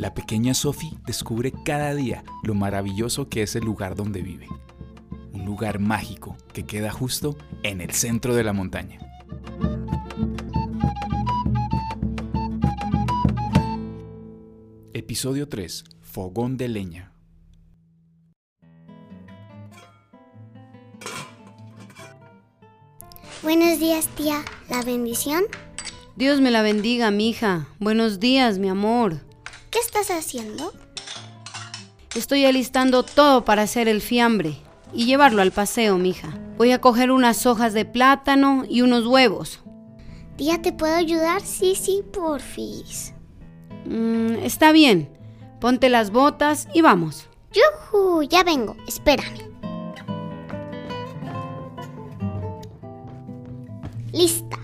la pequeña Sophie descubre cada día lo maravilloso que es el lugar donde vive. Un lugar mágico que queda justo en el centro de la montaña. Episodio 3. Fogón de leña. Buenos días, tía. ¿La bendición? Dios me la bendiga, mi hija. Buenos días, mi amor. ¿Qué estás haciendo? Estoy alistando todo para hacer el fiambre y llevarlo al paseo, mija. Voy a coger unas hojas de plátano y unos huevos. Tía, ¿te puedo ayudar? Sí, sí, porfis. Mm, está bien. Ponte las botas y vamos. ¡Yujú! Ya vengo. Espérame. Lista.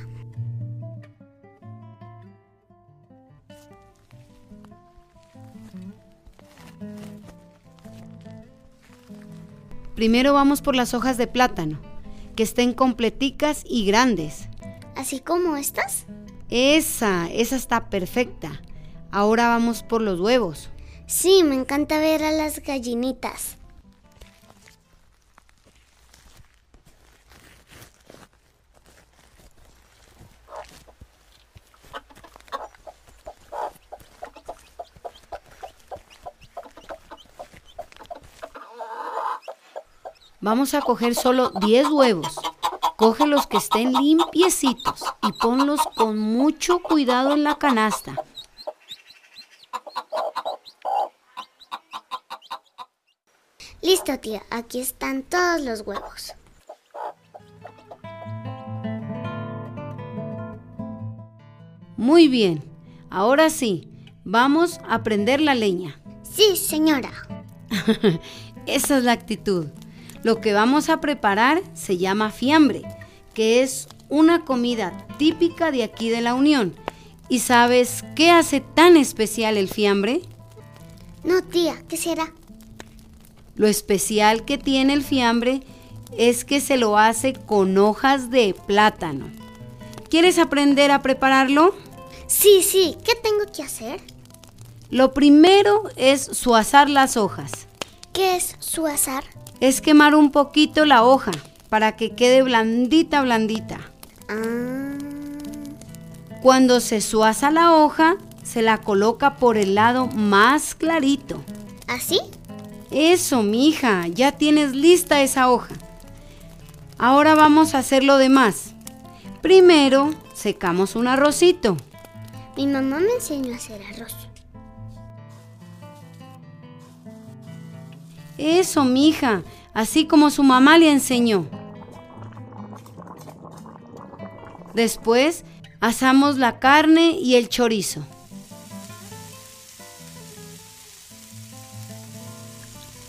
Primero vamos por las hojas de plátano, que estén completicas y grandes. ¿Así como estas? Esa, esa está perfecta. Ahora vamos por los huevos. Sí, me encanta ver a las gallinitas. Vamos a coger solo 10 huevos. Coge los que estén limpiecitos y ponlos con mucho cuidado en la canasta. Listo, tía. Aquí están todos los huevos. Muy bien. Ahora sí, vamos a prender la leña. Sí, señora. Esa es la actitud. Lo que vamos a preparar se llama fiambre, que es una comida típica de aquí de la Unión. ¿Y sabes qué hace tan especial el fiambre? No, tía, ¿qué será? Lo especial que tiene el fiambre es que se lo hace con hojas de plátano. ¿Quieres aprender a prepararlo? Sí, sí. ¿Qué tengo que hacer? Lo primero es suazar las hojas. ¿Qué es su azar? Es quemar un poquito la hoja para que quede blandita, blandita. Ah, Cuando se suaza la hoja, se la coloca por el lado más clarito. ¿así? Eso, mija, ya tienes lista esa hoja. Ahora vamos a hacer lo demás. Primero, secamos un arrocito. Mi mamá me enseñó a hacer arroz. Eso, mija, así como su mamá le enseñó. Después, asamos la carne y el chorizo.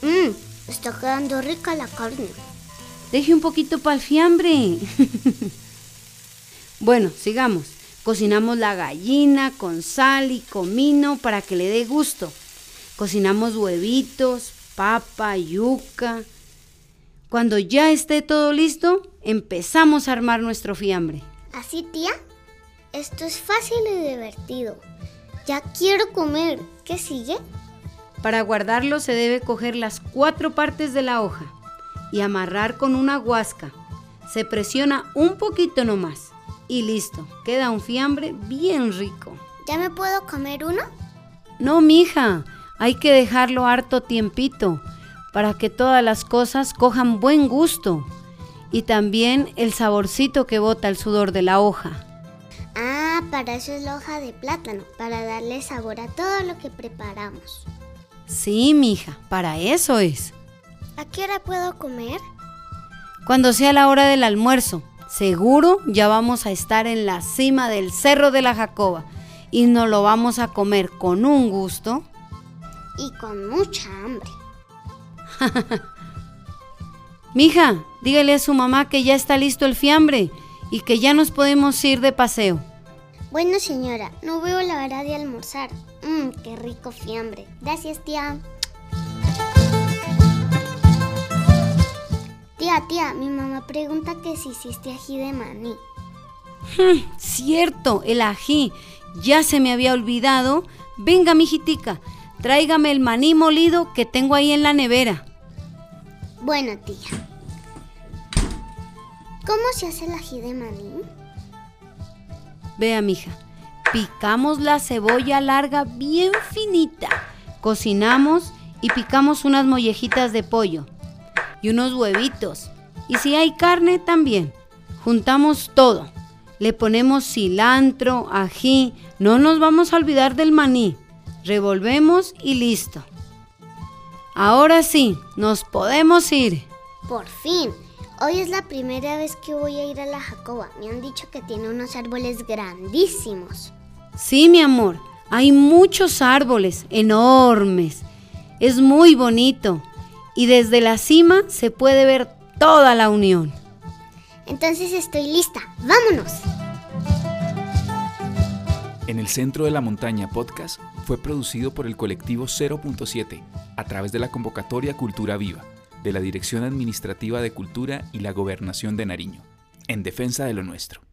Mmm, está quedando rica la carne. Deje un poquito para el fiambre. bueno, sigamos. Cocinamos la gallina con sal y comino para que le dé gusto. Cocinamos huevitos, papa, yuca. Cuando ya esté todo listo, empezamos a armar nuestro fiambre. ¿Así, tía? Esto es fácil y divertido. Ya quiero comer. ¿Qué sigue? Para guardarlo se debe coger las cuatro partes de la hoja y amarrar con una guasca. Se presiona un poquito nomás y listo, queda un fiambre bien rico. ¿Ya me puedo comer uno? No, mija, hay que dejarlo harto tiempito para que todas las cosas cojan buen gusto y también el saborcito que bota el sudor de la hoja. Ah, para eso es la hoja de plátano, para darle sabor a todo lo que preparamos. Sí, mija, para eso es. ¿A qué hora puedo comer? Cuando sea la hora del almuerzo, seguro ya vamos a estar en la cima del Cerro de la Jacoba y nos lo vamos a comer con un gusto. Y con mucha hambre. Mija, dígale a su mamá que ya está listo el fiambre y que ya nos podemos ir de paseo. Bueno, señora, no veo la hora de almorzar. Mmm, qué rico fiambre. Gracias, tía. Tía, tía, mi mamá pregunta que si hiciste ají de maní. Cierto, el ají. Ya se me había olvidado. Venga, mijitica, tráigame el maní molido que tengo ahí en la nevera. Bueno, tía. ¿Cómo se hace el ají de maní? Vea, mija, picamos la cebolla larga bien finita, cocinamos y picamos unas mollejitas de pollo y unos huevitos. Y si hay carne también. Juntamos todo. Le ponemos cilantro, ají. No nos vamos a olvidar del maní. Revolvemos y listo. Ahora sí, nos podemos ir. Por fin. Hoy es la primera vez que voy a ir a la Jacoba. Me han dicho que tiene unos árboles grandísimos. Sí, mi amor. Hay muchos árboles enormes. Es muy bonito. Y desde la cima se puede ver toda la unión. Entonces estoy lista. ¡Vámonos! En el centro de la montaña podcast fue producido por el colectivo 0.7 a través de la convocatoria Cultura Viva de la Dirección Administrativa de Cultura y la Gobernación de Nariño, en defensa de lo nuestro.